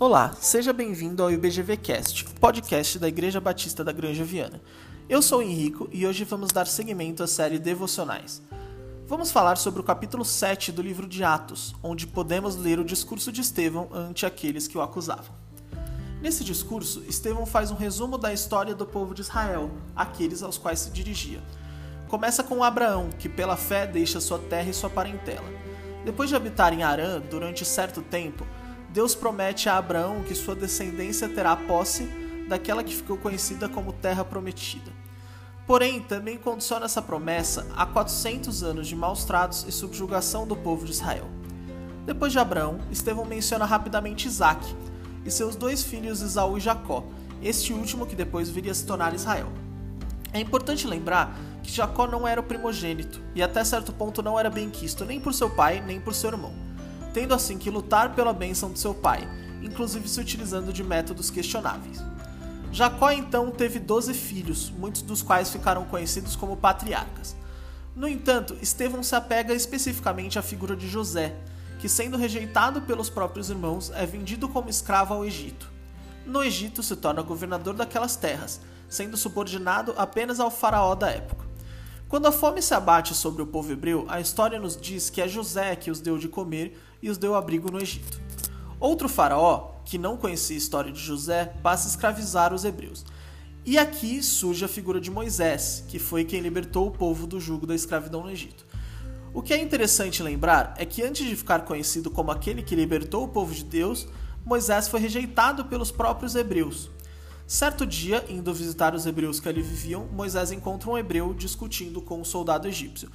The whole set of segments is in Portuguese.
Olá, seja bem-vindo ao IBGVcast, podcast da Igreja Batista da Granja Viana. Eu sou o Henrico e hoje vamos dar seguimento à série Devocionais. Vamos falar sobre o capítulo 7 do livro de Atos, onde podemos ler o discurso de Estevão ante aqueles que o acusavam. Nesse discurso, Estevão faz um resumo da história do povo de Israel, aqueles aos quais se dirigia. Começa com Abraão, que pela fé deixa sua terra e sua parentela. Depois de habitar em Arã durante certo tempo, Deus promete a Abraão que sua descendência terá posse daquela que ficou conhecida como Terra Prometida. Porém, também condiciona essa promessa a 400 anos de maus tratos e subjugação do povo de Israel. Depois de Abraão, Estevão menciona rapidamente Isaac e seus dois filhos Esaú e Jacó, este último que depois viria a se tornar Israel. É importante lembrar que Jacó não era o primogênito e até certo ponto não era bem quisto nem por seu pai nem por seu irmão tendo assim que lutar pela bênção de seu pai, inclusive se utilizando de métodos questionáveis. Jacó então teve doze filhos, muitos dos quais ficaram conhecidos como patriarcas. No entanto, Estevão se apega especificamente à figura de José, que, sendo rejeitado pelos próprios irmãos, é vendido como escravo ao Egito. No Egito, se torna governador daquelas terras, sendo subordinado apenas ao faraó da época. Quando a fome se abate sobre o povo hebreu, a história nos diz que é José que os deu de comer e os deu abrigo no Egito. Outro faraó, que não conhecia a história de José, passa a escravizar os hebreus. E aqui surge a figura de Moisés, que foi quem libertou o povo do jugo da escravidão no Egito. O que é interessante lembrar é que antes de ficar conhecido como aquele que libertou o povo de Deus, Moisés foi rejeitado pelos próprios hebreus, Certo dia, indo visitar os hebreus que ali viviam, Moisés encontra um hebreu discutindo com um soldado egípcio.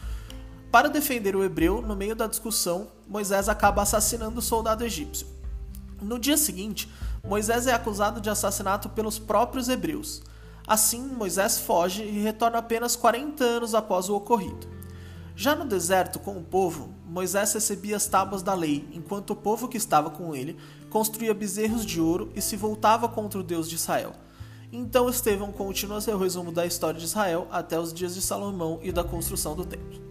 Para defender o hebreu, no meio da discussão, Moisés acaba assassinando o soldado egípcio. No dia seguinte, Moisés é acusado de assassinato pelos próprios hebreus. Assim, Moisés foge e retorna apenas 40 anos após o ocorrido. Já no deserto, com o povo, Moisés recebia as tábuas da lei, enquanto o povo que estava com ele construía bezerros de ouro e se voltava contra o Deus de Israel. Então Estevão continua seu resumo da história de Israel até os dias de Salomão e da construção do templo.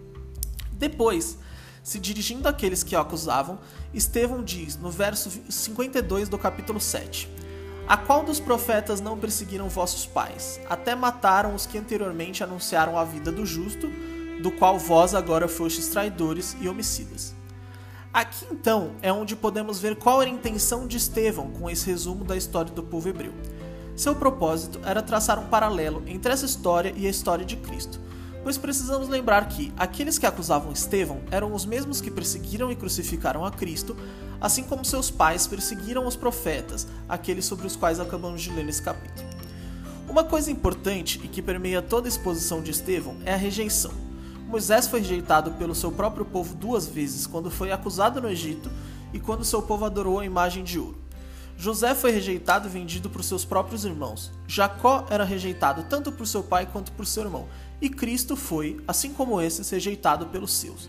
Depois, se dirigindo àqueles que o acusavam, Estevão diz, no verso 52 do capítulo 7: A qual dos profetas não perseguiram vossos pais, até mataram os que anteriormente anunciaram a vida do justo, do qual vós agora fostes traidores e homicidas? Aqui então é onde podemos ver qual era a intenção de Estevão com esse resumo da história do povo hebreu. Seu propósito era traçar um paralelo entre essa história e a história de Cristo, pois precisamos lembrar que aqueles que acusavam Estevão eram os mesmos que perseguiram e crucificaram a Cristo, assim como seus pais perseguiram os profetas, aqueles sobre os quais acabamos de ler nesse capítulo. Uma coisa importante e que permeia toda a exposição de Estevão é a rejeição. Moisés foi rejeitado pelo seu próprio povo duas vezes, quando foi acusado no Egito e quando seu povo adorou a imagem de ouro. José foi rejeitado e vendido por seus próprios irmãos. Jacó era rejeitado tanto por seu pai quanto por seu irmão. E Cristo foi, assim como esses, rejeitado pelos seus.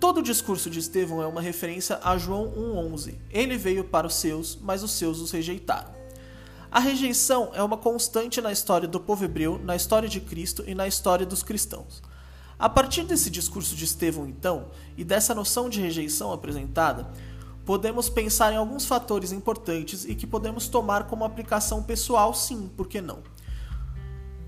Todo o discurso de Estevão é uma referência a João 1,11. Ele veio para os seus, mas os seus os rejeitaram. A rejeição é uma constante na história do povo hebreu, na história de Cristo e na história dos cristãos. A partir desse discurso de Estevão, então, e dessa noção de rejeição apresentada, podemos pensar em alguns fatores importantes e que podemos tomar como aplicação pessoal, sim, por que não?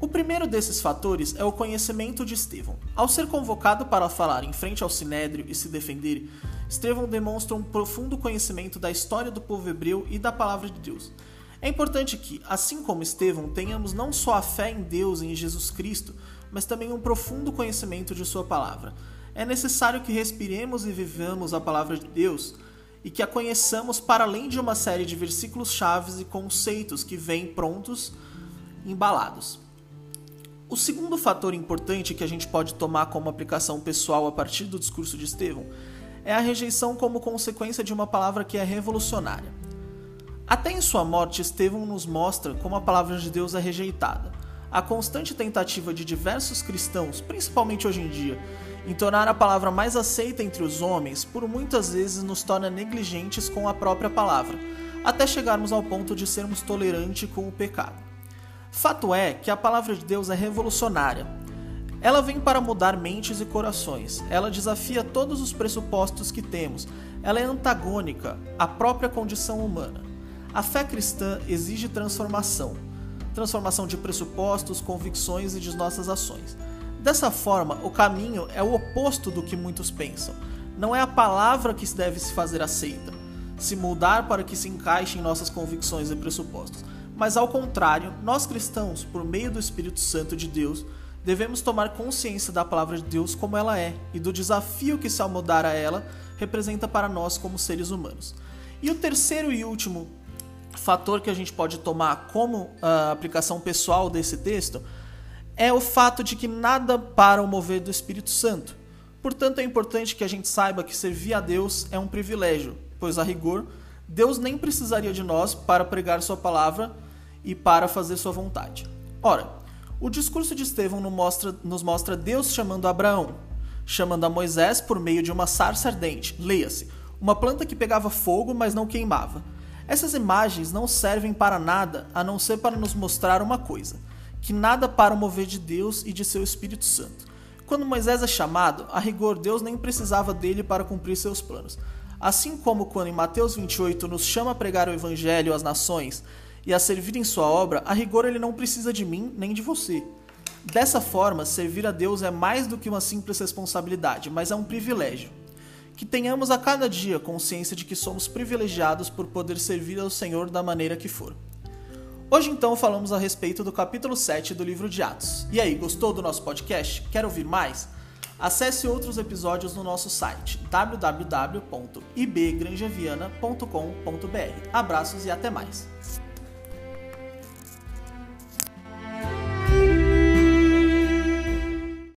O primeiro desses fatores é o conhecimento de Estevão. Ao ser convocado para falar em frente ao sinédrio e se defender, Estevão demonstra um profundo conhecimento da história do povo hebreu e da palavra de Deus. É importante que, assim como Estevão, tenhamos não só a fé em Deus e em Jesus Cristo, mas também um profundo conhecimento de Sua palavra. É necessário que respiremos e vivamos a palavra de Deus e que a conheçamos para além de uma série de versículos chaves e conceitos que vêm prontos, embalados. O segundo fator importante que a gente pode tomar como aplicação pessoal a partir do discurso de Estevão é a rejeição como consequência de uma palavra que é revolucionária. Até em sua morte, Estevão nos mostra como a palavra de Deus é rejeitada. A constante tentativa de diversos cristãos, principalmente hoje em dia, em tornar a palavra mais aceita entre os homens, por muitas vezes nos torna negligentes com a própria palavra, até chegarmos ao ponto de sermos tolerantes com o pecado. Fato é que a palavra de Deus é revolucionária. Ela vem para mudar mentes e corações. Ela desafia todos os pressupostos que temos. Ela é antagônica à própria condição humana. A fé cristã exige transformação transformação de pressupostos, convicções e de nossas ações. Dessa forma, o caminho é o oposto do que muitos pensam. Não é a palavra que deve se fazer aceita, se mudar para que se encaixe em nossas convicções e pressupostos. Mas ao contrário, nós cristãos, por meio do Espírito Santo de Deus, devemos tomar consciência da palavra de Deus como ela é e do desafio que, se mudar a ela, representa para nós como seres humanos. E o terceiro e último fator que a gente pode tomar como uh, aplicação pessoal desse texto é o fato de que nada para o mover do Espírito Santo. Portanto, é importante que a gente saiba que servir a Deus é um privilégio, pois a rigor, Deus nem precisaria de nós para pregar Sua palavra e para fazer Sua vontade. Ora, o discurso de Estevão nos mostra, nos mostra Deus chamando Abraão, chamando a Moisés por meio de uma sarça ardente, leia-se, uma planta que pegava fogo, mas não queimava essas imagens não servem para nada a não ser para nos mostrar uma coisa: que nada para o mover de Deus e de seu Espírito Santo. Quando Moisés é chamado, a rigor Deus nem precisava dele para cumprir seus planos. Assim como quando em Mateus 28 nos chama a pregar o evangelho às nações e a servir em sua obra, a rigor ele não precisa de mim nem de você. Dessa forma, servir a Deus é mais do que uma simples responsabilidade, mas é um privilégio que tenhamos a cada dia consciência de que somos privilegiados por poder servir ao Senhor da maneira que for. Hoje então falamos a respeito do capítulo 7 do livro de Atos. E aí, gostou do nosso podcast? Quer ouvir mais? Acesse outros episódios no nosso site www.ibgranjaviana.com.br. Abraços e até mais.